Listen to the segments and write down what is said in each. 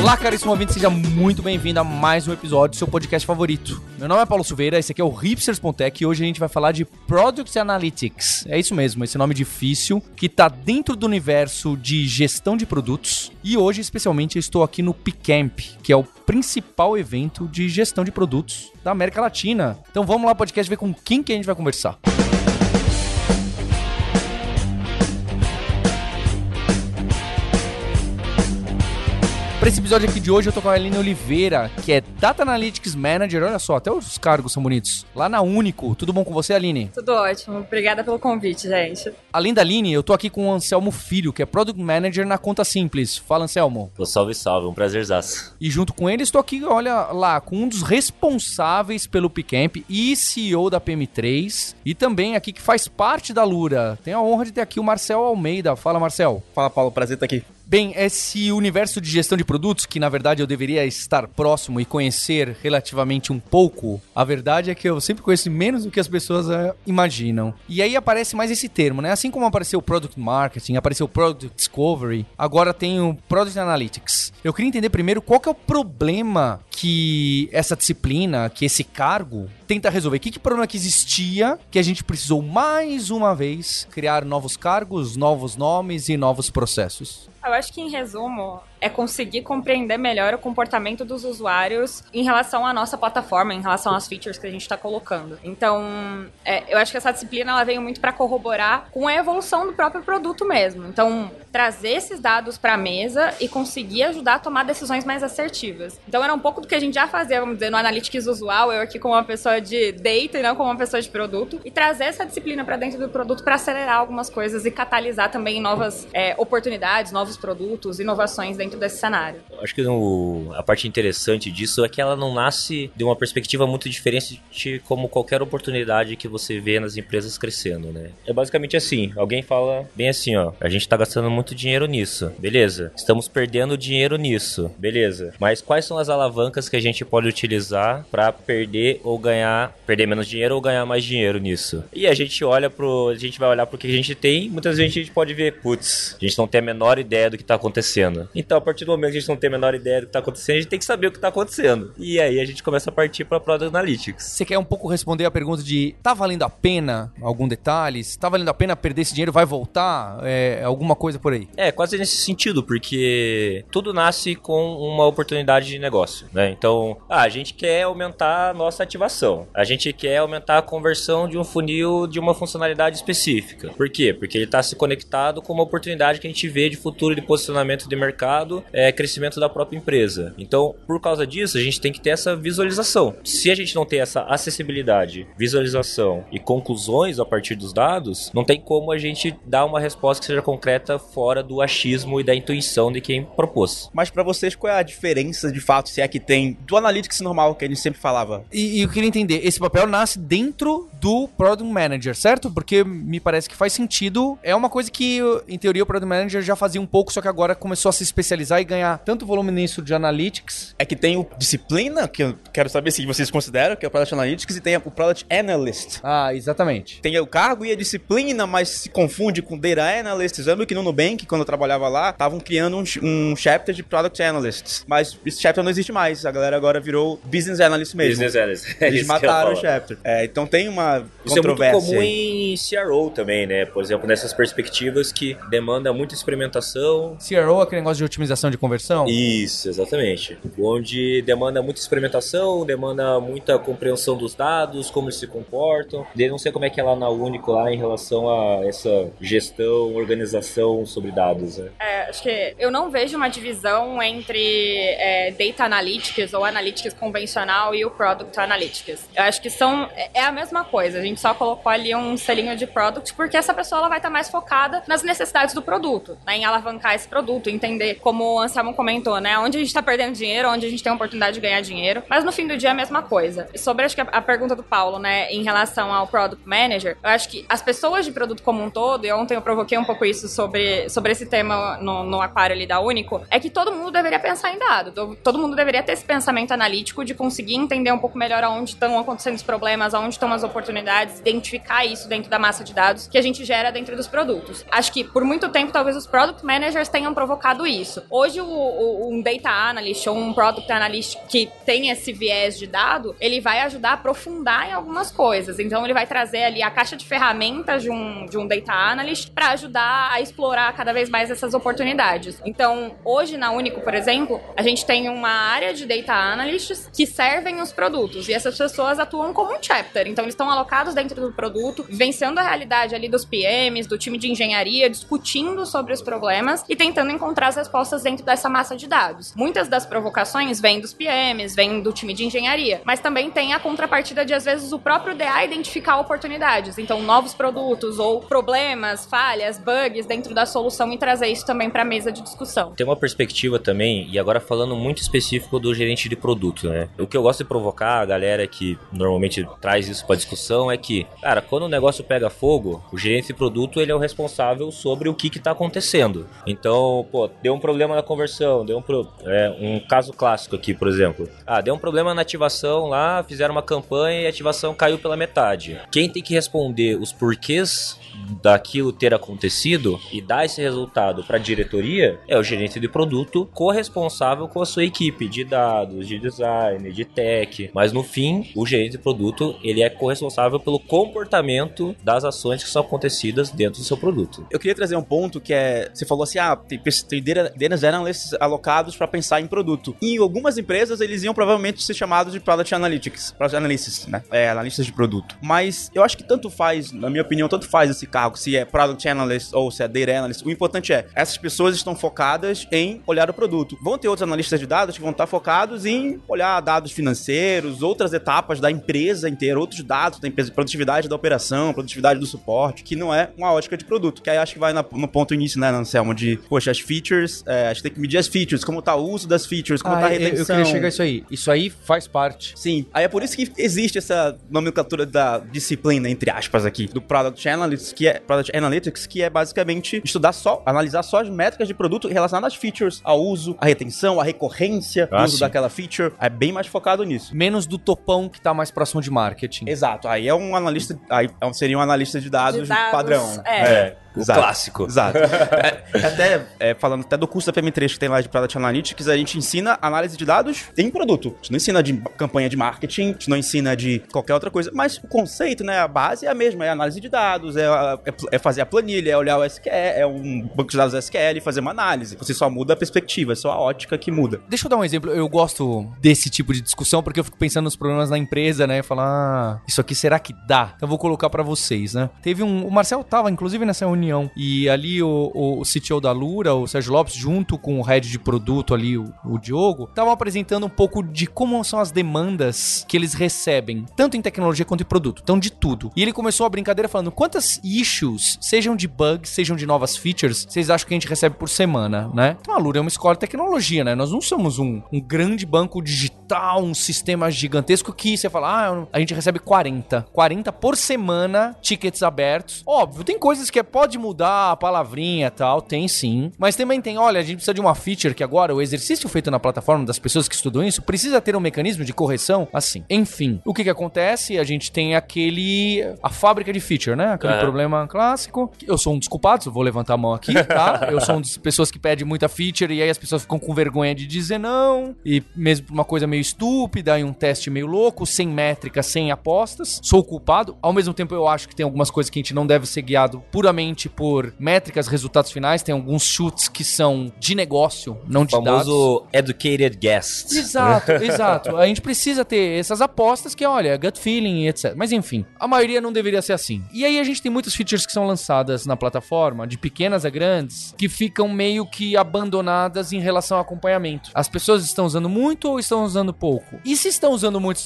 Olá, caríssimo ouvinte, seja muito bem-vindo a mais um episódio do seu podcast favorito. Meu nome é Paulo Silveira, esse aqui é o Hipsters.tech e hoje a gente vai falar de Product Analytics. É isso mesmo, esse nome difícil que está dentro do universo de gestão de produtos. E hoje, especialmente, eu estou aqui no Picamp, que é o principal evento de gestão de produtos da América Latina. Então vamos lá, podcast, ver com quem que a gente vai conversar. Para esse episódio aqui de hoje, eu tô com a Aline Oliveira, que é Data Analytics Manager. Olha só, até os cargos são bonitos. Lá na Único. Tudo bom com você, Aline? Tudo ótimo. Obrigada pelo convite, gente. Além da Aline, eu tô aqui com o Anselmo Filho, que é Product Manager na Conta Simples. Fala, Anselmo. Pô, salve, salve. Um prazerzaço. E junto com ele, estou aqui, olha lá, com um dos responsáveis pelo Picamp e CEO da PM3. E também aqui que faz parte da Lura. Tenho a honra de ter aqui o Marcel Almeida. Fala, Marcel. Fala, Paulo. Prazer estar aqui. Bem, esse universo de gestão de produtos, que na verdade eu deveria estar próximo e conhecer relativamente um pouco, a verdade é que eu sempre conheço menos do que as pessoas é, imaginam. E aí aparece mais esse termo, né? Assim como apareceu o Product Marketing, apareceu o Product Discovery, agora tem o Product Analytics. Eu queria entender primeiro qual que é o problema que essa disciplina, que esse cargo tenta resolver. Que, que problema que existia que a gente precisou mais uma vez criar novos cargos, novos nomes e novos processos? Eu acho que, em resumo, é conseguir compreender melhor o comportamento dos usuários em relação à nossa plataforma, em relação às features que a gente está colocando. Então, é, eu acho que essa disciplina ela veio muito para corroborar com a evolução do próprio produto mesmo. Então, trazer esses dados para a mesa e conseguir ajudar a tomar decisões mais assertivas. Então, era um pouco do que a gente já fazia, vamos dizer, no Analytics usual, eu aqui como uma pessoa de data e não como uma pessoa de produto, e trazer essa disciplina para dentro do produto para acelerar algumas coisas e catalisar também novas é, oportunidades, novos produtos, inovações dentro dentro desse cenário. Acho que no, a parte interessante disso é que ela não nasce de uma perspectiva muito diferente de como qualquer oportunidade que você vê nas empresas crescendo, né? É basicamente assim, alguém fala bem assim, ó, a gente tá gastando muito dinheiro nisso, beleza? Estamos perdendo dinheiro nisso, beleza? Mas quais são as alavancas que a gente pode utilizar para perder ou ganhar, perder menos dinheiro ou ganhar mais dinheiro nisso? E a gente olha pro, a gente vai olhar pro que a gente tem, muitas vezes a gente pode ver, putz, a gente não tem a menor ideia do que tá acontecendo. Então a partir do momento que a gente não tem a menor ideia do que está acontecendo, a gente tem que saber o que está acontecendo. E aí a gente começa a partir para Product Analytics. Você quer um pouco responder a pergunta de tá valendo a pena algum detalhe? Tá valendo a pena perder esse dinheiro? Vai voltar? É, alguma coisa por aí? É, quase nesse sentido, porque tudo nasce com uma oportunidade de negócio, né? Então, ah, a gente quer aumentar a nossa ativação. A gente quer aumentar a conversão de um funil de uma funcionalidade específica. Por quê? Porque ele está se conectado com uma oportunidade que a gente vê de futuro de posicionamento de mercado é, crescimento da própria empresa. Então, por causa disso, a gente tem que ter essa visualização. Se a gente não tem essa acessibilidade, visualização e conclusões a partir dos dados, não tem como a gente dar uma resposta que seja concreta fora do achismo e da intuição de quem propôs. Mas para vocês, qual é a diferença de fato, se é que tem, do analytics normal que a gente sempre falava? E, e eu queria entender, esse papel nasce dentro do Product Manager, certo? Porque me parece que faz sentido. É uma coisa que, em teoria, o Product Manager já fazia um pouco, só que agora começou a se especializar especializar e ganhar tanto volume nisso de analytics. É que tem o disciplina, que eu quero saber se vocês consideram, que é o Product Analytics, e tem o Product Analyst. Ah, exatamente. Tem o cargo e a disciplina, mas se confunde com Data Analyst. Eu lembro que no Nubank, quando eu trabalhava lá, estavam criando um, um chapter de Product Analysts. Mas esse chapter não existe mais. A galera agora virou Business Analyst mesmo. Business Analyst. É Eles mataram o chapter. É, então tem uma Isso controvérsia. é muito comum em CRO também, né? Por exemplo, nessas perspectivas que demanda muita experimentação. CRO é aquele negócio de otimização de conversão? Isso, exatamente. Onde demanda muita experimentação, demanda muita compreensão dos dados, como eles se comportam. Eu não sei como é que é lá na Único lá em relação a essa gestão, organização sobre dados, né? É, acho que eu não vejo uma divisão entre é, Data Analytics ou Analytics convencional e o Product Analytics. Eu acho que são é, é a mesma coisa coisa. A gente só colocou ali um selinho de product porque essa pessoa ela vai estar mais focada nas necessidades do produto, né, em alavancar esse produto, entender como o Anselmo comentou, né, onde a gente está perdendo dinheiro, onde a gente tem a oportunidade de ganhar dinheiro. Mas no fim do dia é a mesma coisa. Sobre acho que a pergunta do Paulo, né, em relação ao product manager, eu acho que as pessoas de produto como um todo, e ontem eu provoquei um pouco isso sobre, sobre esse tema no, no aquário ali da Único, é que todo mundo deveria pensar em dado. Todo mundo deveria ter esse pensamento analítico de conseguir entender um pouco melhor aonde estão acontecendo os problemas, aonde estão as oportunidades, identificar isso dentro da massa de dados que a gente gera dentro dos produtos. Acho que por muito tempo talvez os product managers tenham provocado isso. Hoje o, o, um data analyst ou um product analyst que tem esse viés de dado, ele vai ajudar a aprofundar em algumas coisas. Então ele vai trazer ali a caixa de ferramentas de um, de um data analyst para ajudar a explorar cada vez mais essas oportunidades. Então, hoje na Único, por exemplo, a gente tem uma área de data analysts que servem os produtos e essas pessoas atuam como um chapter. Então, eles estão alocados dentro do produto, vencendo a realidade ali dos PMs, do time de engenharia, discutindo sobre os problemas e tentando encontrar as respostas dentro dessa massa de dados. Muitas das provocações vêm dos PMs, vêm do time de engenharia, mas também tem a contrapartida de às vezes o próprio DA identificar oportunidades. Então, novos produtos ou problemas, falhas, bugs dentro da solução e trazer isso também para a mesa de discussão. Tem uma perspectiva também, e agora falando muito específico do gerente de produto, né? O que eu gosto de provocar a galera que normalmente traz isso para discussão é que, cara, quando o negócio pega fogo, o gerente de produto ele é o responsável sobre o que está acontecendo. Então, pô, deu um problema na conversão, deu um, pro... é, um caso clássico aqui, por exemplo. Ah, deu um problema na ativação lá, fizeram uma campanha e a ativação caiu pela metade. Quem tem que responder os porquês daquilo ter acontecido e dar esse resultado para a diretoria é o gerente de produto corresponsável com a sua equipe de dados, de design, de tech. Mas no fim, o gerente de produto ele é corresponsável pelo comportamento das ações que são acontecidas dentro do seu produto. Eu queria trazer um ponto que é, você falou assim, ah, tem, tem data analysts alocados para pensar em produto. Em algumas empresas eles iam provavelmente ser chamados de product analytics, product analysts, né? É, analistas de produto. Mas eu acho que tanto faz, na minha opinião, tanto faz esse cargo, se é Product Analyst ou se é Data Analyst, o importante é, essas pessoas estão focadas em olhar o produto. Vão ter outros analistas de dados que vão estar focados em olhar dados financeiros, outras etapas da empresa inteira, outros dados da empresa, produtividade da operação, produtividade do suporte, que não é uma ótica de produto, que aí acho que vai no ponto início, né, Anselmo, de, poxa, as features, é, a gente tem que medir as features, como tá o uso das features, como ah, tá a retenção. Eu, eu queria chegar a isso aí. Isso aí faz parte. Sim. Aí é por isso que existe essa nomenclatura da disciplina, entre aspas, aqui, do Product Analyst, que é Product Analytics, que é basicamente estudar só, analisar só as métricas de produto relacionadas às features, ao uso, à retenção, à recorrência ah, do uso sim. daquela feature. É bem mais focado nisso. Menos do topão que tá mais próximo de marketing. Exato. Aí é um analista, aí é seria um analista de dados, de dados padrão. É. é. O Exato. clássico. Exato. é, até, é, falando até do curso da PM3 que tem lá de Product Analytics, a gente ensina análise de dados em produto. A gente não ensina de campanha de marketing, a gente não ensina de qualquer outra coisa, mas o conceito, né, a base é a mesma, é análise de dados, é, é, é fazer a planilha, é olhar o SQL, é um banco de dados SQL e fazer uma análise. Você só muda a perspectiva, é só a ótica que muda. Deixa eu dar um exemplo, eu gosto desse tipo de discussão porque eu fico pensando nos problemas na empresa, né, falar, ah, isso aqui será que dá? Então eu vou colocar para vocês, né. Teve um, o Marcel tava inclusive nessa reunião e ali o, o CTO da Lura, o Sérgio Lopes, junto com o head de produto ali, o, o Diogo, estavam apresentando um pouco de como são as demandas que eles recebem, tanto em tecnologia quanto em produto. Então, de tudo. E ele começou a brincadeira falando quantas issues, sejam de bugs, sejam de novas features, vocês acham que a gente recebe por semana, né? Então, a Lura é uma escola de tecnologia, né? Nós não somos um, um grande banco digital, um sistema gigantesco que você fala, ah, a gente recebe 40. 40 por semana, tickets abertos. Óbvio, tem coisas que é, pode mudar, palavrinha e tal, tem sim. Mas também tem, olha, a gente precisa de uma feature que agora o exercício feito na plataforma das pessoas que estudam isso precisa ter um mecanismo de correção assim. Enfim, o que que acontece? A gente tem aquele a fábrica de feature, né? Aquele é. problema clássico. Eu sou um dos culpados, vou levantar a mão aqui, tá? Eu sou um das pessoas que pede muita feature e aí as pessoas ficam com vergonha de dizer não, e mesmo uma coisa meio estúpida e um teste meio louco, sem métrica, sem apostas. Sou culpado. Ao mesmo tempo eu acho que tem algumas coisas que a gente não deve ser guiado puramente por métrica métricas, resultados finais, tem alguns chutes que são de negócio, não de dados. O famoso educated guess. Exato, exato. A gente precisa ter essas apostas que, olha, gut feeling e etc. Mas enfim, a maioria não deveria ser assim. E aí a gente tem muitas features que são lançadas na plataforma, de pequenas a grandes, que ficam meio que abandonadas em relação ao acompanhamento. As pessoas estão usando muito ou estão usando pouco. E se estão usando muito,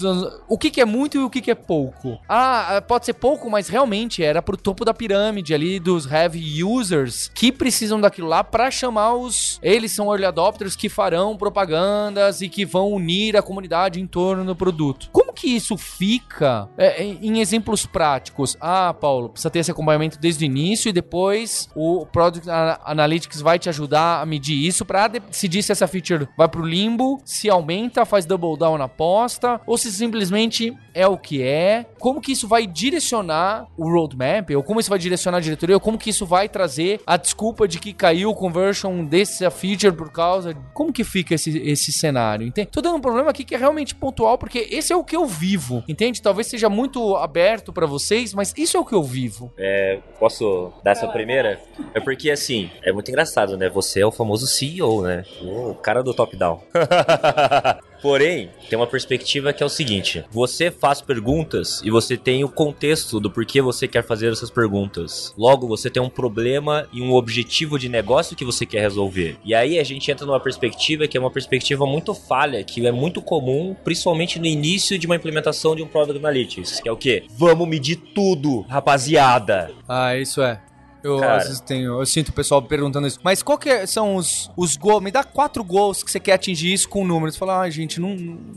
o que, que é muito e o que, que é pouco? Ah, pode ser pouco, mas realmente era pro topo da pirâmide ali dos heavy users que precisam daquilo lá pra chamar os. Eles são early adopters que farão propagandas e que vão unir a comunidade em torno do produto. Como que isso fica é, em, em exemplos práticos? Ah, Paulo, precisa ter esse acompanhamento desde o início e depois o Product Analytics vai te ajudar a medir isso pra decidir se essa feature vai pro limbo, se aumenta, faz double down na aposta, ou se simplesmente é o que é. Como que isso vai direcionar o roadmap, ou como isso vai direcionar a diretoria, ou como que isso vai trazer a desculpa de que caiu o conversion dessa feature por causa. Como que fica esse, esse cenário? Entende? Tô dando um problema aqui que é realmente pontual, porque esse é o que eu vivo, entende? Talvez seja muito aberto pra vocês, mas isso é o que eu vivo. Posso dar essa primeira? É porque, assim, é muito engraçado, né? Você é o famoso CEO, né? O cara do top-down. Porém, tem uma perspectiva que é o seguinte: você faz perguntas e você tem o contexto do porquê você quer fazer essas perguntas. Logo, você tem um problema e um objetivo de negócio que você quer resolver. E aí a gente entra numa perspectiva que é uma perspectiva muito falha, que é muito comum, principalmente no início de uma implementação de um Product Analytics, que é o quê? Vamos medir tudo, rapaziada. Ah, isso é. Eu Cara. às vezes tenho, eu sinto o pessoal perguntando isso. Mas qual que é- são os, os gols? Me dá quatro gols que você quer atingir isso com números. Fala, ah, gente, não,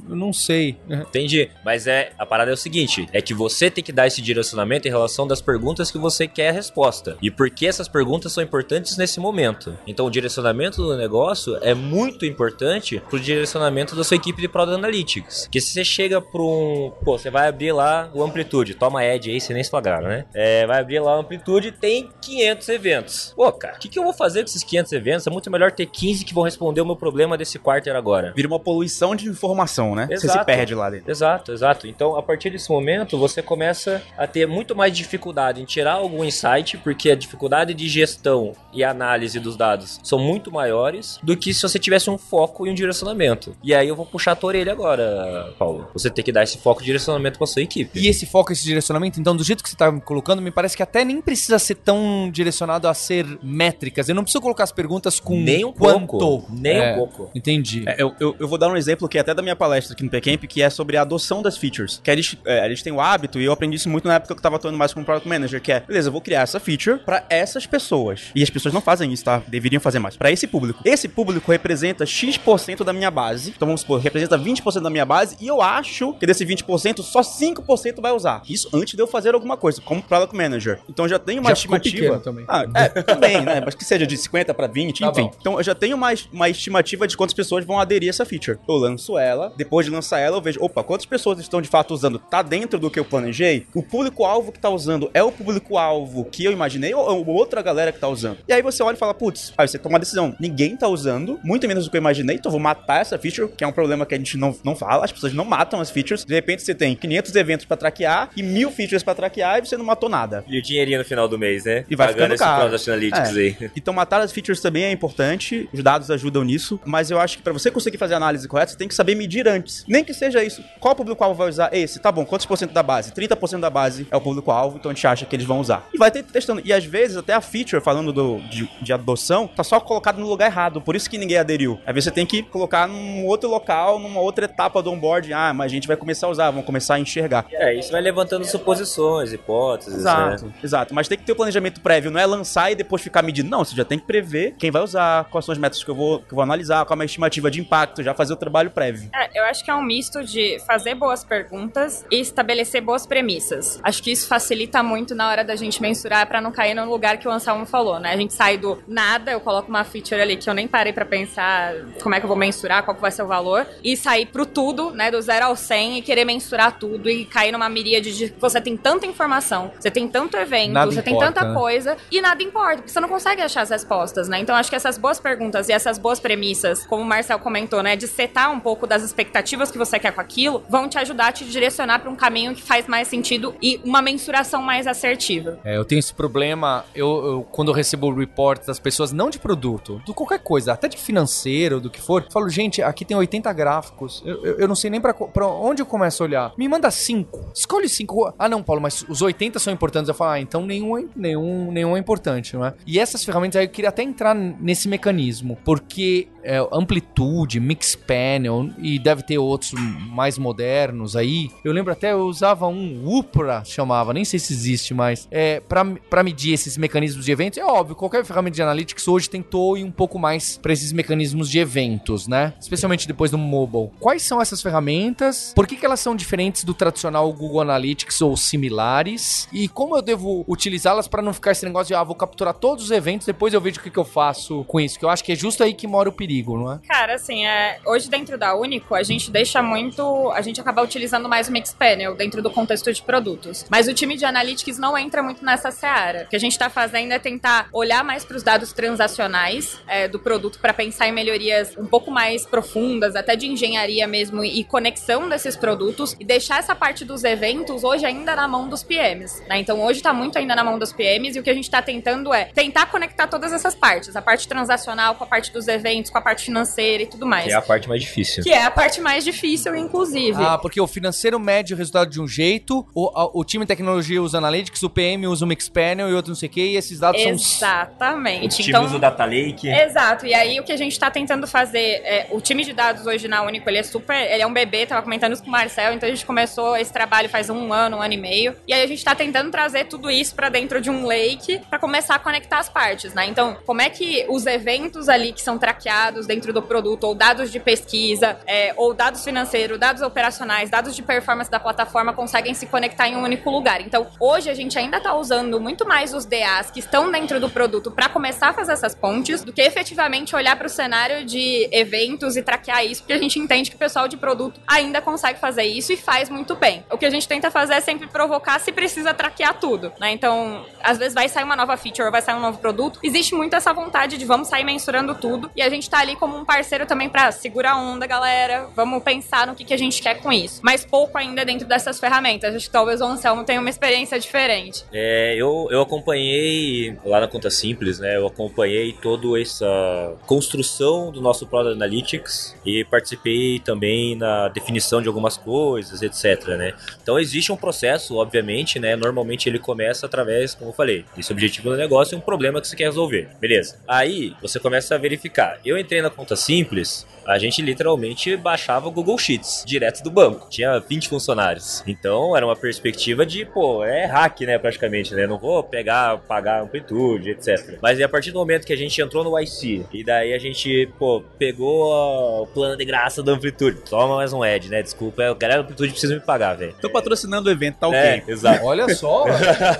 eu não sei. Entendi. Mas é a parada é o seguinte: é que você tem que dar esse direcionamento em relação das perguntas que você quer a resposta. E por que essas perguntas são importantes nesse momento. Então o direcionamento do negócio é muito importante pro direcionamento da sua equipe de Product Analytics. Porque se você chega para um. Pô, você vai abrir lá o Amplitude. Toma Edge aí, você nem se flagraram, né? É, vai abrir lá o Amplitude tem 500 eventos. Pô, cara, o que, que eu vou fazer com esses 500 eventos? É muito melhor ter 15 que vão responder o meu problema desse quarter agora. Vira uma poluição de informação, né? Você se Exato. perde lá dentro. Exato, exato. Então, a partir desse momento, você começa a ter muito mais dificuldade em tirar algum insight, porque a dificuldade de gestão e análise dos dados são muito maiores do que se você tivesse um foco e um direcionamento. E aí eu vou puxar a tua orelha agora, Paulo. Você tem que dar esse foco e direcionamento pra sua equipe. E esse foco, esse direcionamento, então, do jeito que você tá me colocando, me parece que até nem precisa ser tão direcionado a ser métricas. Eu não preciso colocar as perguntas com Nem um quanto. pouco. Nem É, um pouco. Entendi. É, eu, eu, eu vou dar um exemplo que é até da minha palestra aqui no PCamp, que é sobre a adoção das features. Que a gente, é, a gente tem o hábito, e eu aprendi isso muito na época que eu tava atuando mais como Product Manager, que é, beleza, eu vou criar essa feature pra essas pessoas. E as pessoas não fazem isso, tá? Deveriam fazer mais. Pra esse público. Esse público representa X% da minha base. Então vamos supor, representa 20% da minha base, e eu acho que desse 20%, só 5% vai usar. Isso antes de eu fazer alguma coisa, como Product Manager. Então eu já tenho uma Já estimativa. Também. Ah, é, também, né? Mas que seja de 50 pra 20, Tá enfim. bom. Então eu já tenho uma, uma estimativa de quantas pessoas vão aderir a essa feature. Eu lanço ela, depois de lançar ela, eu vejo, opa, quantas pessoas estão de fato usando? Tá dentro do que eu planejei? O público-alvo que tá usando é o público-alvo que eu imaginei ou, ou outra galera que tá usando? E aí você olha e fala, putz, aí você toma uma decisão. Ninguém tá usando, muito menos do que eu imaginei, então eu vou matar essa feature, que é um problema que a gente não, não fala, as pessoas não matam as features. De repente você tem 500 eventos pra traquear e mil features pra traquear e você não matou nada. E o dinheirinho no final do mês, né? E vai Pagando ficando esse caro. Product Analytics É. aí. Então matar as features também é importante, os dados ajudam nisso, mas eu acho que pra você conseguir fazer a análise correta, você tem que saber medir antes. Nem que seja isso. Qual público-alvo vai usar esse? Tá bom, quantos por cento da base? 30% da base é o público-alvo, então a gente acha que eles vão usar. E vai ter testando. E às vezes até a feature, falando do, de, de adoção, tá só colocado no lugar errado, por isso que ninguém aderiu. Às vezes você tem que colocar num outro local, numa outra etapa do onboard. Ah, mas a gente vai começar a usar, vamos começar a enxergar. É, isso vai levantando suposições, hipóteses, né? Exato, exato. Mas tem que ter o planejamento prévio, não é lançar e depois ficar medindo. Não, você já tem que prever quem vai usar, quais são as metas que eu vou, que eu vou analisar, qual é a minha estimativa de impacto, já fazer o trabalho prévio. É, eu acho que é um misto de fazer boas perguntas e estabelecer boas premissas. Acho que isso facilita muito na hora da gente mensurar pra não cair no lugar que o Anselmo falou, né? A gente sai do nada, eu coloco uma feature ali que eu nem parei pra pensar como é que eu vou mensurar, qual que vai ser o valor, e sair pro tudo, né, do zero ao 100 e querer mensurar tudo e cair numa miríade de você tem tanta informação, você tem tanto evento, Nada você tem importa, tanta né? coisa e nada importa, porque você não consegue achar as respostas, né? Então acho que essas boas perguntas e essas boas premissas, como o Marcel comentou, né, de setar um pouco das expectativas que você quer com aquilo, vão te ajudar a te direcionar pra um caminho que faz mais sentido e uma mensuração mais assertiva. É, eu tenho esse problema, eu, eu- quando eu recebo reports das pessoas, não de produto, de qualquer coisa, até de financeiro, do que for, eu falo, gente, aqui tem 80 gráficos, eu, eu, eu não sei nem pra onde eu começo a olhar. Me manda 5, escolhe 5. Ah, não, Paulo, mas os 80 são importantes. Eu falo, ah, então nenhum, nenhum, nenhum é importante, não é? E essas ferramentas aí eu queria até entrar nesse mecanismo, porque é, Amplitude, Mixpanel e deve ter outros mais modernos aí. Eu lembro até eu usava um Upra, chamava, nem sei se existe mais, é, para medir esses mecanismos de eventos. É óbvio, qualquer ferramenta de analytics hoje tentou ir um pouco mais para esses mecanismos de eventos, né? Especialmente depois do mobile. Quais são essas ferramentas? Por que, que elas são diferentes do tradicional Google Analytics ou similares? E como eu devo utilizá-las para não ficar esse negócio de, ah, vou capturar todos os eventos, depois eu vejo o que, que eu faço com isso? Que eu acho que é justo aí que mora o perigo, não é? Cara, assim, é, hoje dentro da Único, a gente deixa muito. A gente acaba utilizando mais o Mixpanel dentro do contexto de produtos. Mas o time de Analytics não entra muito nessa seara. O que a gente está fazendo é tentar olhar mais para os dados transacionais é, do produto para pensar em melhorias um pouco mais profundas, até de engenharia mesmo e conexão desses produtos e deixar essa parte dos eventos hoje ainda na mão dos PMs. Né? Então hoje está muito ainda na mão dos PMs e o que a gente está tentando é tentar conectar todas essas partes, a parte transacional com a parte dos eventos, com a parte financeira e tudo mais. Que é a parte mais difícil. Que é a parte mais difícil, inclusive. Ah, porque o financeiro mede o resultado de um jeito, o, o time de tecnologia usa Analytics, o PM usa o Mixpanel e outro não sei o que, e esses dados Exatamente. são... Exatamente. O time então, usa o Data Lake. Exato, e aí o que a gente está tentando fazer, é, o time de dados hoje na Único, ele é super, ele é um bebê, tava comentando isso com o Marcel, então a gente começou esse trabalho faz um ano, um ano e meio, e aí a gente está tentando trazer tudo isso para dentro de um lake para começar a conectar as partes, né? Então, como é que os eventos ali que são traqueados dentro do produto, ou dados de pesquisa, é, ou dados financeiros, dados operacionais, dados de performance da plataforma conseguem se conectar em um único lugar. Então, hoje a gente ainda está usando muito mais os DAs que estão dentro do produto para começar a fazer essas pontes, do que efetivamente olhar para o cenário de eventos e traquear isso, porque a gente entende que o pessoal de produto ainda consegue fazer isso e faz muito bem. O que a gente tenta fazer é sempre provocar se precisa traquear tudo, né? Então, às vezes vai sair uma nova feature vai sair um novo produto, existe muito essa vontade de vamos sair mensurando tudo e a gente tá ali como um parceiro também para segurar a onda, galera. Vamos pensar no que, que a gente quer com isso. Mas pouco ainda dentro dessas ferramentas. Acho que talvez o Anselmo tenha uma experiência diferente. É, eu, eu acompanhei lá na Conta Simples, né? Eu acompanhei toda essa construção do nosso Product Analytics e participei também na definição de algumas coisas, etc, né? Então existe um processo, obviamente, né? Normalmente ele começa através, como eu falei, desse objetivo do negócio e um problema que você quer resolver. Beleza. Aí você começa a verificar. Eu entrei na Conta Simples a gente literalmente baixava o Google Sheets direto do banco. Tinha 20 funcionários. Então era uma perspectiva de, pô, é hack, né, praticamente, né? Não vou pegar, pagar amplitude, etc. Mas a partir do momento que a gente entrou no IC e daí a gente, pô, pegou o plano de graça da amplitude. Toma mais um Ed, né? Desculpa, a galera amplitude precisa me pagar, velho. Tô patrocinando o evento, tá ok. É, exato. Olha só!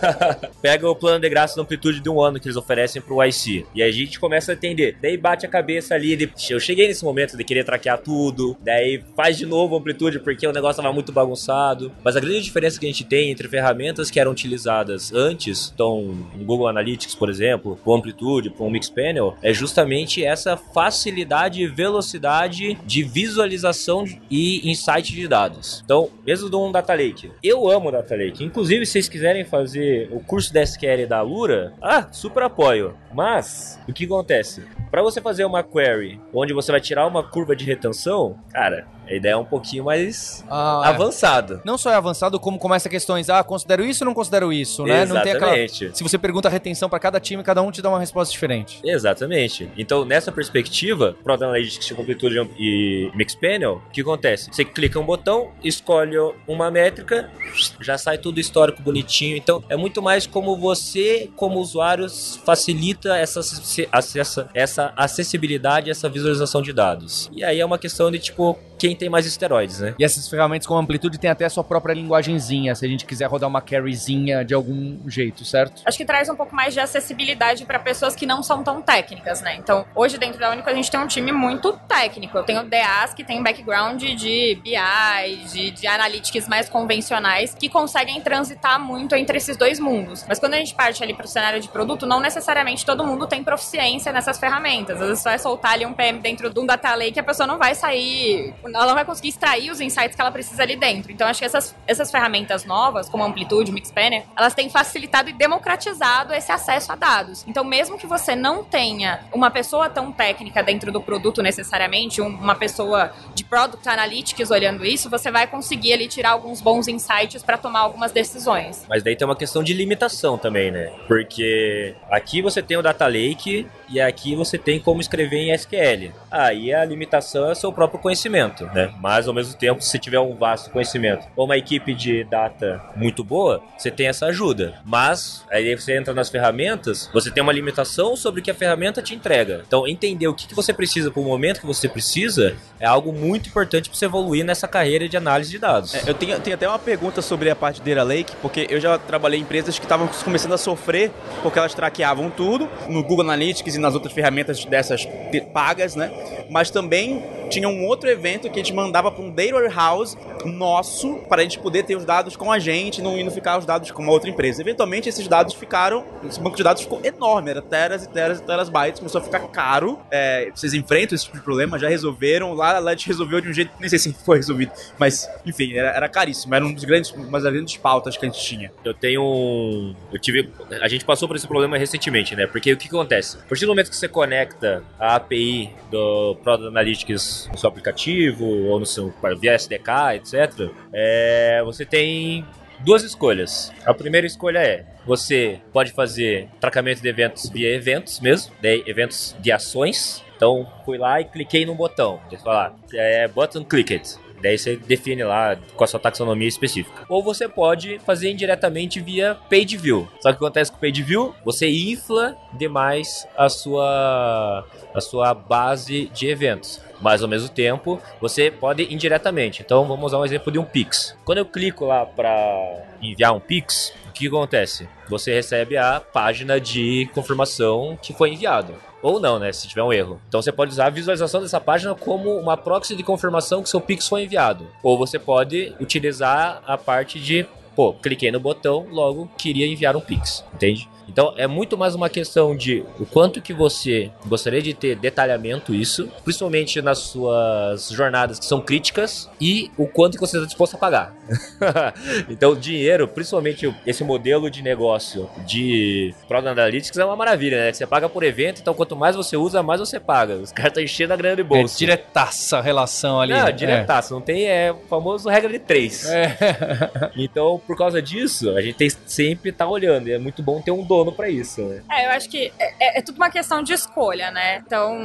Pega o plano de graça da amplitude de um ano que eles oferecem pro IC. E a gente começa a entender. Daí bate a cabeça ali. De... Eu cheguei nesse momento de querer traquear tudo, daí faz de novo amplitude porque o negócio estava muito bagunçado. Mas a grande diferença que a gente tem entre ferramentas que eram utilizadas antes, então no Google Analytics, por exemplo, com amplitude, com Mixpanel, é justamente essa facilidade e velocidade de visualização e insight de dados. Então, mesmo de um Data Lake. Eu amo Data Lake. Inclusive, se vocês quiserem fazer o curso da SQL da Lura, ah, super apoio. Mas, o que acontece? Para você fazer uma query onde você vai tirar uma curva de retenção, cara, a ideia é um pouquinho mais Ah, é. avançada. Não só é avançado, como começa questões, ah, considero isso ou não considero isso, né? Não tem aquela... Exatamente. Se você pergunta a retenção para cada time, cada um te dá uma resposta diferente. Exatamente. Então, nessa perspectiva, Product Analytics, Amplitude e Mixpanel, o que acontece? Você clica um botão, escolhe uma métrica, já sai tudo histórico bonitinho. Então, é muito mais como você, como usuário, facilita essa, essa, essa acessibilidade, essa visualização de dados. E aí é uma questão de, tipo, quem tem mais esteroides, né? E essas ferramentas com amplitude tem até a sua própria linguagenzinha, se a gente quiser rodar uma carryzinha de algum jeito, certo? Acho que traz um pouco mais de acessibilidade para pessoas que não são tão técnicas, né? Então, hoje dentro da Único a gente tem um time muito técnico. Eu tenho DAs que tem background de BI, de, de analytics mais convencionais, que conseguem transitar muito entre esses dois mundos. Mas quando a gente parte ali para o cenário de produto, não necessariamente todo mundo tem proficiência nessas ferramentas. Às vezes só é soltar ali um PM dentro de um data lake que a pessoa não vai sair. Ela vai conseguir extrair os insights que ela precisa ali dentro. Então, acho que essas, essas ferramentas novas, como Amplitude, Mixpanner, elas têm facilitado e democratizado esse acesso a dados. Então, mesmo que você não tenha uma pessoa tão técnica dentro do produto necessariamente, uma pessoa de Product Analytics olhando isso, você vai conseguir ali tirar alguns bons insights para tomar algumas decisões. Mas daí tem uma questão de limitação também, né? Porque aqui você tem o Data Lake e aqui você tem como escrever em SQL. Aí a limitação é seu próprio conhecimento, né? Mas ao mesmo tempo, se tiver um vasto conhecimento ou uma equipe de data muito boa, você tem essa ajuda. Mas aí você entra nas ferramentas, você tem uma limitação sobre o que a ferramenta te entrega. Então, entender o que, que você precisa para o momento que você precisa é algo muito importante para você evoluir nessa carreira de análise de dados. É, eu tenho, tenho até uma pergunta sobre a parte de Data Lake, porque eu já trabalhei em empresas que estavam começando a sofrer porque elas traqueavam tudo no Google Analytics e nas outras ferramentas dessas pagas, né? Mas também tinha um outro evento que a gente mandava para um data warehouse nosso para a gente poder ter os dados com a gente não, e não ficar os dados com uma outra empresa. Eventualmente esses dados ficaram, esse banco de dados ficou enorme, era teras e teras e teras bytes, começou a ficar caro. É, vocês enfrentam esse tipo de problema, já resolveram, lá a gente resolveu de um jeito, nem sei se foi resolvido, mas enfim, era, era caríssimo, era um dos grandes, uma das grandes pautas que a gente tinha. Eu tenho um, eu tive, a gente passou por esse problema recentemente, né? Porque o que acontece? A partir do momento que você conecta a API do Product Analytics no seu aplicativo ou no seu via SDK, etc., é, você tem duas escolhas. A primeira escolha é você pode fazer tratamento de eventos via eventos mesmo, de eventos de ações. Então, fui lá e cliquei num botão. Deixa eu falar, é button clicked. Daí você define lá com a sua taxonomia específica. Ou você pode fazer indiretamente via page view. Só que o que acontece com o page view? Você infla demais a sua, a sua base de eventos mas ao mesmo tempo você pode indiretamente. Então vamos usar um exemplo de um Pix. Quando eu clico lá para enviar um Pix, o que acontece? Você recebe a página de confirmação que foi enviado. Ou não, né? Se tiver um erro. Então você pode usar a visualização dessa página como uma proxy de confirmação que seu Pix foi enviado. Ou você pode utilizar a parte de, pô, cliquei no botão, logo queria enviar um Pix. Entende? Então é muito mais uma questão de o quanto que você gostaria de ter detalhamento isso, principalmente nas suas jornadas que são críticas e o quanto que você está disposto a pagar. então dinheiro, principalmente esse modelo de negócio de Product Analytics é uma maravilha, né? Você paga por evento, então quanto mais você usa, mais você paga. Os caras estão enchendo a grana de bolsa. É diretaça a relação ali. Não, diretaça, é. não tem, é o famoso regra de três. É. então, por causa disso, a gente tem sempre estar tá olhando, é muito bom ter um dono para isso, né? É, eu acho que é, é, é, tudo uma questão de escolha, né? Então,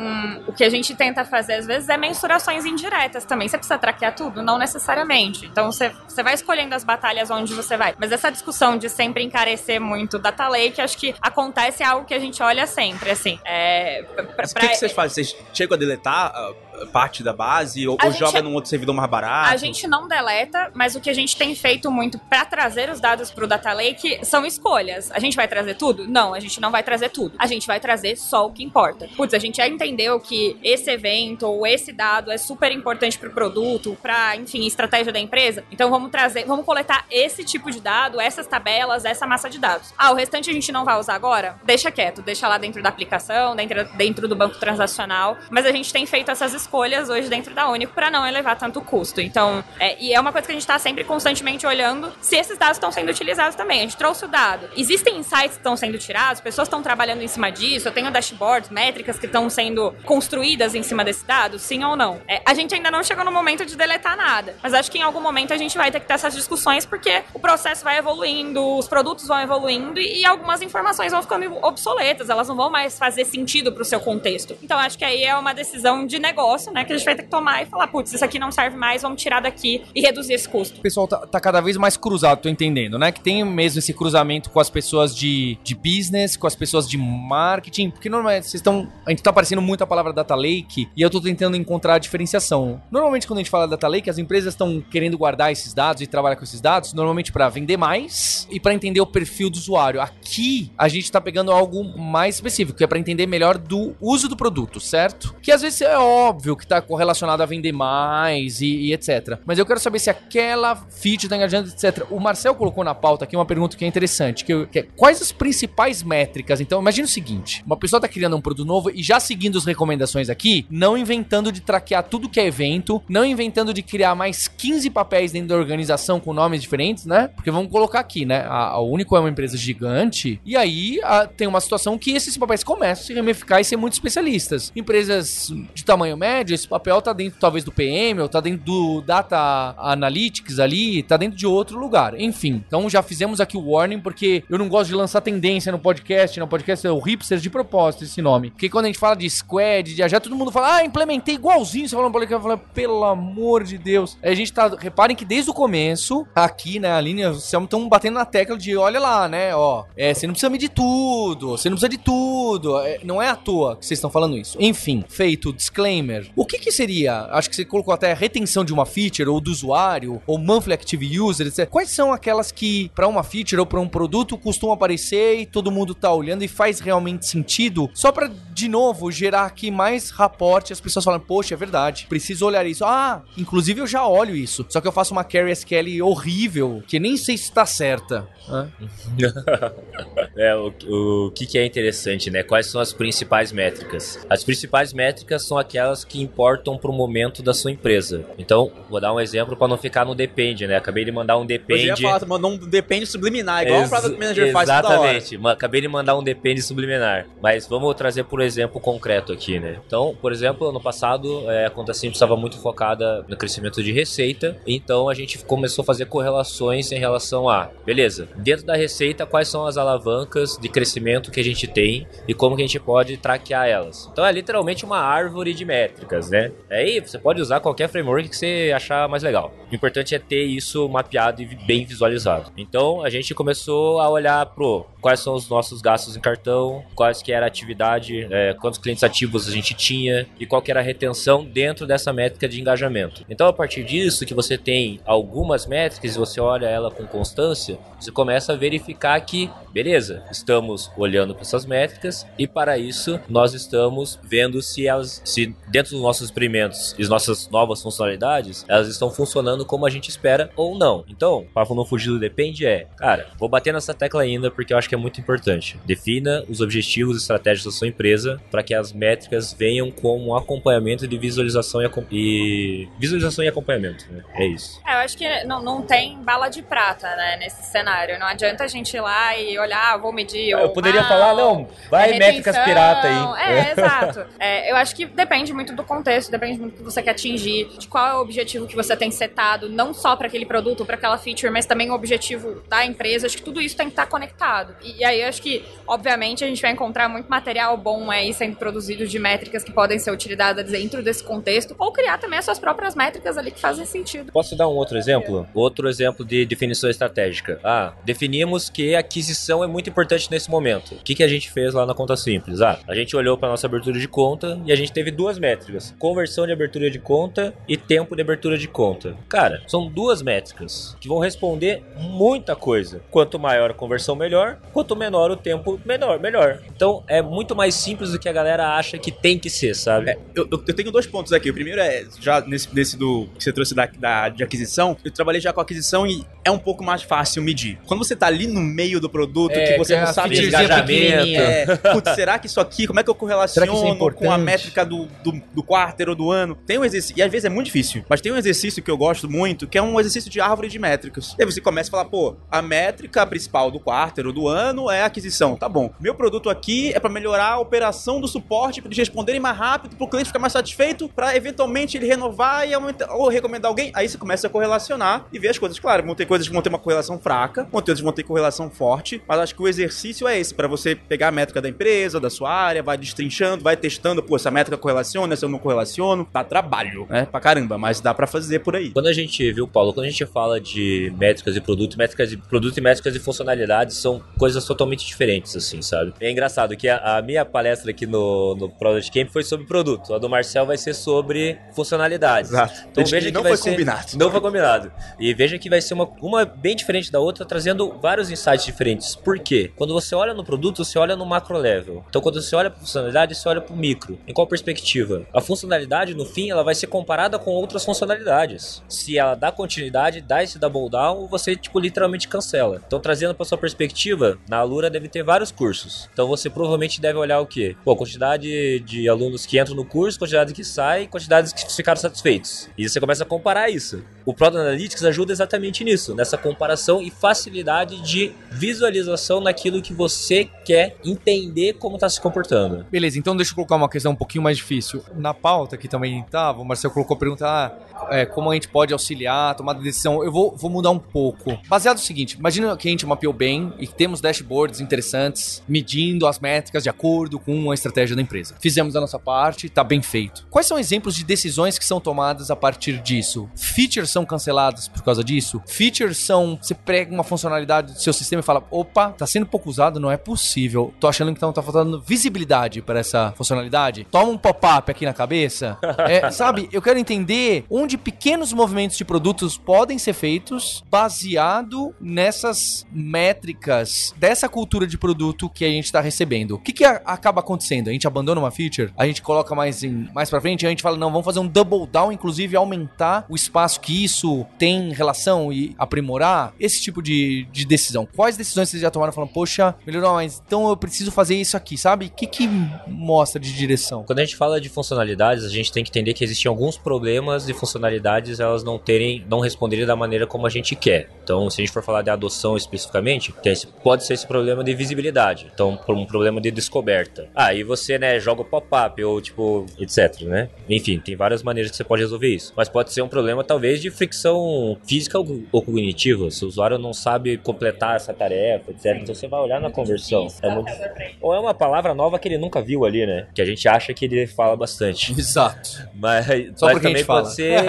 o que a gente tenta fazer às vezes é mensurações indiretas também. Você precisa traquear tudo? Não necessariamente. Então, você, você vai escolhendo as batalhas onde você vai. Mas essa discussão de sempre encarecer muito data lake, acho que acontece algo que a gente olha sempre, assim. É, pra, Mas o que, que vocês fazem? Vocês chegam a deletar uh, parte da base ou, ou joga num outro servidor mais barato? A gente não deleta, mas o que a gente tem feito muito para trazer os dados pro data lake são escolhas. A gente vai trazer tudo? Não, a gente não vai trazer tudo. A gente vai trazer só o que importa. Putz, a gente já entendeu que esse evento ou esse dado é super importante pro produto, pra, enfim, estratégia da empresa. Então vamos trazer, vamos coletar esse tipo de dado, essas tabelas, essa massa de dados. Ah, o restante a gente não vai usar agora? Deixa quieto, deixa lá dentro da aplicação, dentro, dentro do banco transacional. Mas a gente tem feito essas escolhas hoje dentro da Único para não elevar tanto custo. Então, é, e é uma coisa que a gente está sempre constantemente olhando se esses dados estão sendo utilizados também. A gente trouxe o dado. Existem insights que estão sendo tirados, pessoas estão trabalhando em cima disso, eu tenho dashboards, métricas que estão sendo construídas em cima desse dado, sim ou não? É, a gente ainda não chegou no momento de deletar nada, mas acho que em algum momento a gente vai ter que ter essas discussões porque o processo vai evoluindo, os produtos vão evoluindo e algumas informações vão ficando obsoletas, elas não vão mais fazer sentido para o seu contexto. Então acho que aí é uma decisão de negócio, né, que a gente vai ter que tomar e falar, putz, isso aqui não serve mais, vamos tirar daqui e reduzir esse custo. O pessoal tá, tá cada vez mais cruzado, tô entendendo, né? Que tem mesmo esse cruzamento com as pessoas de, de business, com as pessoas de marketing, porque normalmente vocês estão. A gente tá aparecendo muito a palavra data lake e eu tô tentando encontrar a diferenciação. Normalmente, quando a gente fala data lake, as empresas estão querendo guardar esses dados e trabalhar com esses dados, normalmente para vender mais e para entender o perfil do usuário. Aqui, a gente tá pegando algo mais específico, que é para entender melhor do uso do produto, certo? Que às vezes é óbvio óbvio que tá correlacionado a vender mais e, e etc. Mas eu quero saber se aquela feature tá engajando, etc. O Marcel colocou na pauta aqui uma pergunta que é interessante, que, eu- que é quais as principais métricas? Então, imagina o seguinte, uma pessoa tá criando um produto novo e já seguindo as recomendações aqui, não inventando de traquear tudo que é evento, não inventando de criar mais 15 papéis dentro da organização com nomes diferentes, né? Porque vamos colocar aqui, né? A, a Único é uma empresa gigante e aí a- tem uma situação que esses papéis começam a se ramificar e ser muito especialistas. Empresas de tamanho médio, esse papel tá dentro talvez do PM ou tá dentro do Data Analytics ali, tá dentro de outro lugar. Enfim, então já fizemos aqui o warning porque eu não gosto de lançar tendência no podcast, no podcast é o hipster de propósito esse nome. Porque quando a gente fala de squad, de já todo mundo fala, ah, implementei igualzinho, você fala no podcast, eu falo, pelo amor de Deus. Aí a gente tá, reparem que desde o começo, aqui, né, a linha, estão batendo na tecla de, olha lá, né, ó, é, você não precisa medir tudo, você não precisa de tudo, é, não é à toa que vocês estão falando isso. Enfim, feito disclaimer, o que que seria, acho que você colocou até retenção de uma feature, ou do usuário, ou monthly active user, etc. Quais são aquelas que, pra uma feature ou pra um produto, costumam aparecer e todo mundo tá olhando e faz realmente sentido? Só pra, de novo, gerar aqui mais raporte, as pessoas falam, poxa, é verdade, preciso olhar isso. Ah, inclusive eu já olho isso, só que eu faço uma carry SQL horrível, que nem sei se tá certa. É, o, o que, que é interessante, né? Quais são as principais métricas? As principais métricas são aquelas que importam para o momento da sua empresa. Então, vou dar um exemplo para não ficar no depende, né? Acabei de mandar um Eu depende. ia falar, mandou um depende subliminar, igual o Ex- Product Manager faz toda hora. Exatamente. Acabei de mandar um depende subliminar. Mas vamos trazer por exemplo concreto aqui, né? Então, por exemplo, ano passado é, a conta simples estava muito focada no crescimento de receita. Então a gente começou a fazer correlações em relação a, beleza, dentro da receita, quais são as alavancas de crescimento que a gente tem e como que a gente pode traquear elas. Então é literalmente uma árvore de métricas, né? Aí você pode usar qualquer framework que você achar mais legal. O importante é ter isso mapeado e bem visualizado. Então a gente começou a olhar pro quais são os nossos gastos em cartão, quais que era a atividade, é, quantos clientes ativos a gente tinha e qual que era a retenção dentro dessa métrica de engajamento. Então a partir disso que você tem algumas métricas e você olha ela com constância, você começa a verificar que, beleza, estamos olhando para essas métricas e para isso nós estamos vendo se elas, se dentro dos nossos experimentos e as nossas novas funcionalidades, elas estão funcionando como a gente espera ou não. Então, para não fugir do depende é, cara, vou bater nessa tecla ainda porque eu acho que é muito importante. Defina os objetivos e estratégias da sua empresa para que as métricas venham como um acompanhamento de visualização e, e visualização e acompanhamento. né? É isso. É, eu acho que não, não tem bala de prata, né, nesse cenário. Não adianta a gente ir lá e olhar, ah, vou medir. Eu ou, poderia ah, falar, não, vai é métricas pirata aí. É, exato. É, eu acho que depende muito do contexto, depende muito do que você quer atingir, de qual é o objetivo que você tem setado, não só para aquele produto, para aquela feature, mas também o objetivo da empresa. Acho que tudo isso tem que estar conectado. E, aí acho que, obviamente, a gente vai encontrar muito material bom aí sendo produzido de métricas que podem ser utilizadas dentro desse contexto, ou criar também as suas próprias métricas ali que fazem sentido. Posso dar um outro exemplo? Outro exemplo de definição estratégica. Ah, definimos que aquisição é muito importante nesse momento. O que, que a gente fez lá na conta simples? Ah, a gente olhou para nossa abertura de conta e a gente teve duas métricas: conversão de abertura de conta e tempo de abertura de conta. Cara, são duas métricas que vão responder muita coisa. Quanto maior a conversão, melhor. Quanto menor o tempo, menor, melhor. Então é muito mais simples do que a galera acha que tem que ser, sabe? É, eu, eu- tenho dois pontos aqui. O primeiro é, já nesse, nesse do que você trouxe da, da- de aquisição, eu trabalhei já com aquisição e é um pouco mais fácil medir. Quando você tá ali no meio do produto, É, que você que não sabe engajamento. É, putz, será que isso aqui, como é que eu isso é correlaciono com a métrica do, do, do quarter ou do ano? Tem um exercício, e às vezes é muito difícil, mas tem um exercício que eu gosto muito, que é um exercício de árvore de métricas. E aí você começa a falar, pô, a métrica principal do quarter ou do ano é a aquisição. Tá bom. Meu produto aqui é para melhorar a operação do suporte, para eles responderem mais rápido, para o cliente ficar mais satisfeito, para eventualmente ele renovar e aumentar, ou recomendar alguém. Aí você começa a correlacionar e ver as coisas. Claro, vão ter coisas que vão ter uma correlação fraca, vão ter outras que vão ter correlação forte, mas acho que o exercício é esse, para você pegar a métrica da empresa, da sua área, vai destrinchando, vai testando, pô, essa métrica correlaciona, eu não correlaciono. Dá trabalho, né? Pra caramba, mas dá para fazer por aí. Quando a gente, viu, Paulo, quando a gente fala de métricas de produto, métricas de produto e métricas de funcionalidades são coisas totalmente diferentes, assim, sabe? É engraçado que a, a minha palestra aqui no, no Product Camp foi sobre produto, a do Marcel vai ser sobre funcionalidades. Exato. Então veja que que não vai foi ser- combinado. Não foi combinado. E veja que vai ser uma uma bem diferente da outra, trazendo vários insights diferentes. Por quê? Quando você olha no produto, você olha no macro level. Então, quando você olha para funcionalidade, você olha para o micro. Em qual perspectiva? A funcionalidade, no fim, ela vai ser comparada com outras funcionalidades. Se ela dá continuidade, dá esse double down, você, tipo, literalmente cancela. Então, trazendo para sua perspectiva, na Alura deve ter vários cursos. Então, você provavelmente deve olhar o quê? Pô, quantidade de alunos que entram no curso, quantidade que sai, quantidades que ficaram satisfeitos. E você começa a comparar isso. O Product Analytics ajuda exatamente nisso, nessa comparação e facilidade de visualização naquilo que você quer entender como está se comportando. Beleza, então deixa eu colocar uma questão um pouquinho mais difícil. Na pauta que também estava, o Marcelo colocou a pergunta, ah, é, como a gente pode auxiliar de decisão. Eu vou, vou mudar um pouco. Baseado no seguinte, imagina que a gente mapeou bem e temos dashboards interessantes, medindo as métricas de acordo com a estratégia da empresa. Fizemos a nossa parte, está bem feito. Quais são exemplos de decisões que são tomadas a partir disso? Features são canceladas por causa disso? Features são, você prega uma funcionalidade do seu sistema e fala, opa, tá sendo pouco usado, não é possível. Tô achando que então tá faltando visibilidade para essa funcionalidade. Toma um pop-up aqui na cabeça. É, sabe, eu quero entender onde pequenos movimentos de produtos podem ser feitos baseado nessas métricas dessa cultura de produto que a gente está recebendo. O que, que acaba acontecendo? A gente abandona uma feature, a gente coloca mais em mais para frente, a gente fala não, vamos fazer um double down, inclusive aumentar o espaço que isso tem em relação e aprimorar esse tipo de, de decisão. Quais decisões vocês já tomaram falando, poxa, melhorou, mas então eu preciso fazer isso aqui, sabe? O que que mostra de direção? Quando a gente fala de funcionalidades, a gente tem que entender que existem alguns problemas de funcionalidades elas não terem, não responderem da maneira como a gente quer. Então, se a gente for falar de adoção especificamente, pode ser esse problema de visibilidade. Então, por um problema de descoberta. Ah, e você, né, joga pop-up ou tipo, etc, né? Enfim, tem várias maneiras que você pode resolver isso. Mas pode ser um problema, talvez, de fricção física ou ou cognitiva. Se o usuário não sabe completar essa tarefa, etc. Então, você vai olhar na conversão. É muito... Ou é uma palavra nova que ele nunca viu ali, né? Que a gente acha que ele fala bastante. Exato. Mas, Só mas também pode ser.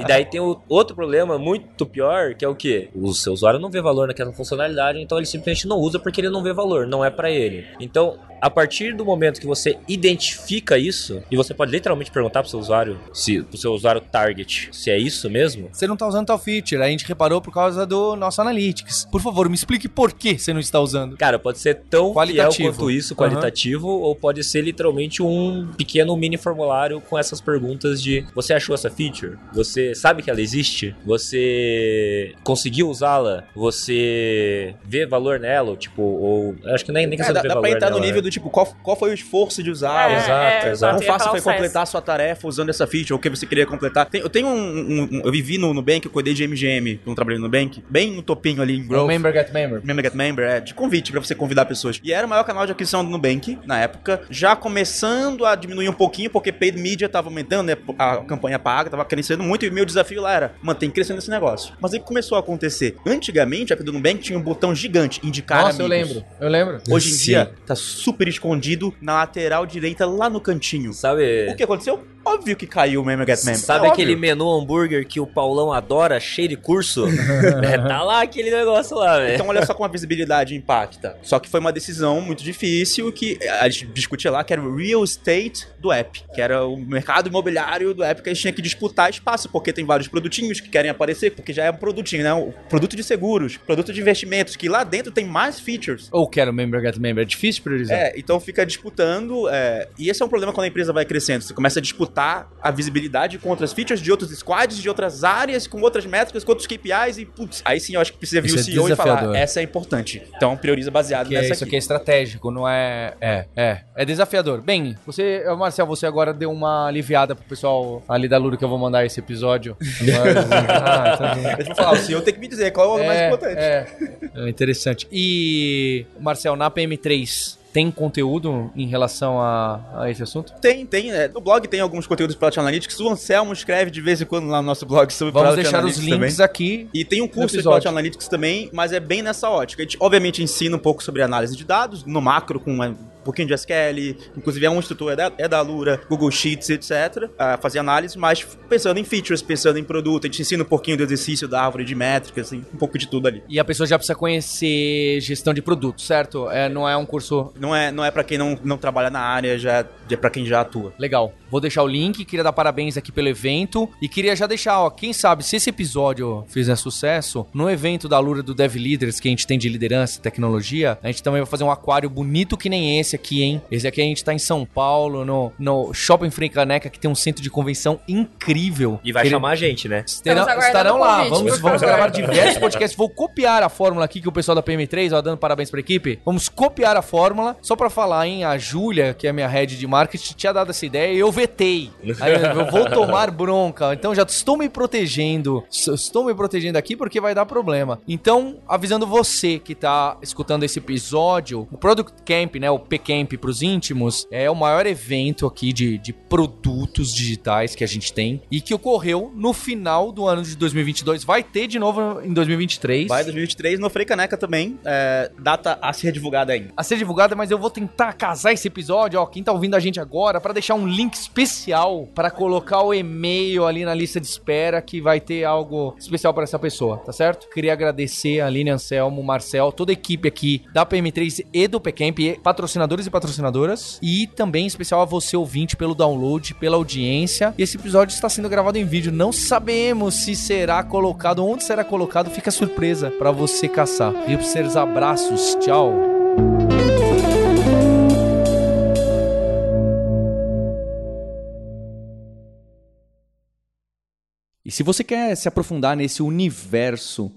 e daí tem o outro problema muito pior, que é o quê? O seu usuário não vê valor naquela funcionalidade, então ele simplesmente não usa porque ele não vê valor, não é pra ele. Então, a partir do momento que você identifica isso, e você pode literalmente perguntar pro seu usuário, se pro seu usuário target, se é isso mesmo, Você não tá usando tal feature, a gente reparou por causa do nosso Analytics. Por favor, me explique por que você não está usando. Cara, pode ser tão Qualitativo. fiel quanto isso, qualitativo, ou pode ser literalmente um pequeno mini formulário com essas perguntas de você achou essa feature? Você sabe que ela existe? Você conseguiu usá-la? Você vê valor nela? Tipo, ou. Acho que nem, nem É, questão dá, de ver dá pra valor entrar no nela, nível né? Do tipo, qual, qual foi o esforço de usar? É, exato, é, exato. Quão eu ia fácil foi completar a sua tarefa usando essa feature, ou o que você queria completar. Tem- eu tenho um, um- um- Eu vivi no Nubank, eu cuidei de MGM quando trabalhei no Nubank, bem no topinho ali em O Growth. member get member. Member Get Member, é, de convite pra você convidar pessoas. E era o maior canal de aquisição do Nubank, na época, já começando a diminuir um pouquinho, porque paid media tava aumentando, né, a campanha paga tava crescendo muito, e o meu desafio lá era manter crescendo esse negócio. Mas aí começou a acontecer. Antigamente, a do Nubank tinha um botão gigante, indicar Nossa, eu amigos. lembro, eu lembro. Hoje em Sim. dia, tá super escondido na lateral direita, lá no cantinho. Sabe. O que aconteceu? Óbvio que caiu o Member Get Member. Sabe É aquele óbvio. menu hambúrguer que o Paulão adora, cheio de curso? É, tá lá aquele negócio lá, velho. Então olha só como a visibilidade impacta. Só que foi uma decisão muito difícil que a gente discutia lá, que era o real estate do app, que era o mercado imobiliário do app que a gente tinha que disputar espaço, porque tem vários produtinhos que querem aparecer, porque já é um produtinho, né? O produto de seguros, produto de investimentos, que lá dentro tem mais features. Ou quero member get member, é difícil priorizar. É, então fica disputando, é, e esse é um problema quando a empresa vai crescendo. Você começa a disputar a visibilidade com outras features de outros squads, de outras áreas, com outras métricas, com outros KPIs, e putz, aí sim eu acho que precisa vir Isso o é CEO e falar, essa é importante. Então prioriza baseado Que é, nessa isso aqui. aqui é estratégico, não é. É, é. É desafiador. Bem, você, Marcel, você agora deu uma aliviada pro pessoal ali da Lura que eu vou mandar esse episódio. Mas, ah, tá eu falar, o CEO tem que me dizer qual é o mais importante. É, é interessante. E, Marcel, na PM3 tem conteúdo em relação a, a esse assunto? Tem, tem. é, no blog tem alguns conteúdos de Product Analytics. O Anselmo escreve de vez em quando lá no nosso blog sobre Vamos Product deixar os links também. aqui. E tem um curso de. Product Analytics também, mas é bem nessa ótica. A gente, obviamente, ensina um pouco sobre análise de dados, no macro, com uma pouquinho de SQL, inclusive é um instrutor, é da, é da Alura, Google Sheets, etc. Uh, fazer análise, mas pensando em features, pensando em produto, a gente ensina um pouquinho do exercício da árvore de métricas, assim, um pouco de tudo ali. E a pessoa já precisa conhecer gestão de produto, certo? É, não é um curso... Não é, não é para quem não, não trabalha na área, já é para quem já atua. Legal. Vou deixar o link, queria dar parabéns aqui pelo evento e queria já deixar, ó, quem sabe, se esse episódio fizer sucesso, no evento da Lura do Dev Leaders que a gente tem de liderança e tecnologia, a gente também vai fazer um aquário bonito que nem esse aqui, hein? Esse aqui a gente tá em São Paulo, no, no Shopping Frei Caneca, que tem um centro de convenção incrível. E vai Ele- chamar a gente, né? Estarão, estarão lá. convite, Vamos, vamos gravar diversos podcasts. Vou copiar a fórmula aqui que o pessoal da PM3, ó, dando parabéns pra equipe. Vamos copiar a fórmula. Só pra falar, hein? A Júlia, que é a minha head de marketing, tinha dado essa ideia e eu vetei. Aí eu, vou tomar bronca. Então já estou me protegendo. Estou me protegendo aqui porque vai dar problema. Então, avisando você que tá escutando esse episódio, o Product Camp, né? O P-Camp pros íntimos, é o maior evento aqui de, de produtos digitais que a gente tem e que ocorreu no final do ano de 2022. Vai ter de novo em 2023. Vai 2023 no Frei Caneca também, é, data a ser divulgada ainda. a ser divulgada, mas eu vou tentar casar esse episódio, ó, quem tá ouvindo a gente agora, pra deixar um link especial pra colocar o e-mail ali na lista de espera que vai ter algo especial pra essa pessoa, tá certo? Queria agradecer a Aline Anselmo, Marcel, toda a equipe aqui da PM3 e do PCamp, e patrocinadores e patrocinadoras, e também em especial a você ouvinte pelo download, pela audiência. Esse episódio está sendo gravado em vídeo, não sabemos se será colocado, onde será colocado, fica surpresa pra você caçar. Hipsters, abraços, tchau. E se você quer se aprofundar nesse universo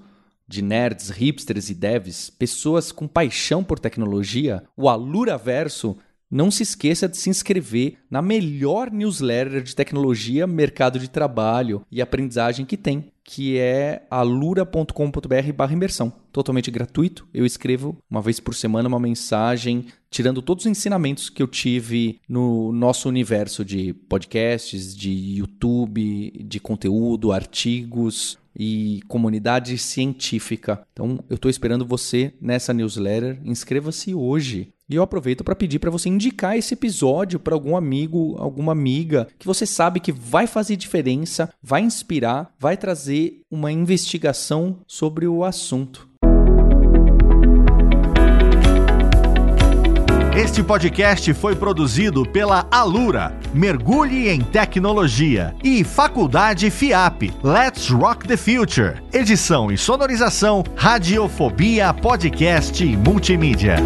de nerds, hipsters e devs, pessoas com paixão por tecnologia, o Alura Verso, não se esqueça de se inscrever na melhor newsletter de tecnologia, mercado de trabalho e aprendizagem que tem, que é alura.com.br barra imersão. Totalmente gratuito. Eu escrevo uma vez por semana uma mensagem tirando todos os ensinamentos que eu tive no nosso universo de podcasts, de YouTube, de conteúdo, artigos e comunidade científica. Então, eu estou esperando você nessa newsletter. Inscreva-se hoje. E eu aproveito para pedir para você indicar esse episódio para algum amigo, alguma amiga que você sabe que vai fazer diferença, vai inspirar, vai trazer uma investigação sobre o assunto. Este podcast foi produzido pela Alura, Mergulhe em Tecnologia, e Faculdade FIAP, Let's Rock the Future. Edição e sonorização, Radiofobia Podcast e Multimídia.